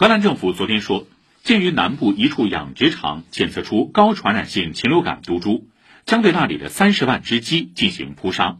荷兰政府昨天说，鉴于南部一处养殖场检测出高传染性禽流感毒株，将对那里的三十万只鸡进行扑杀。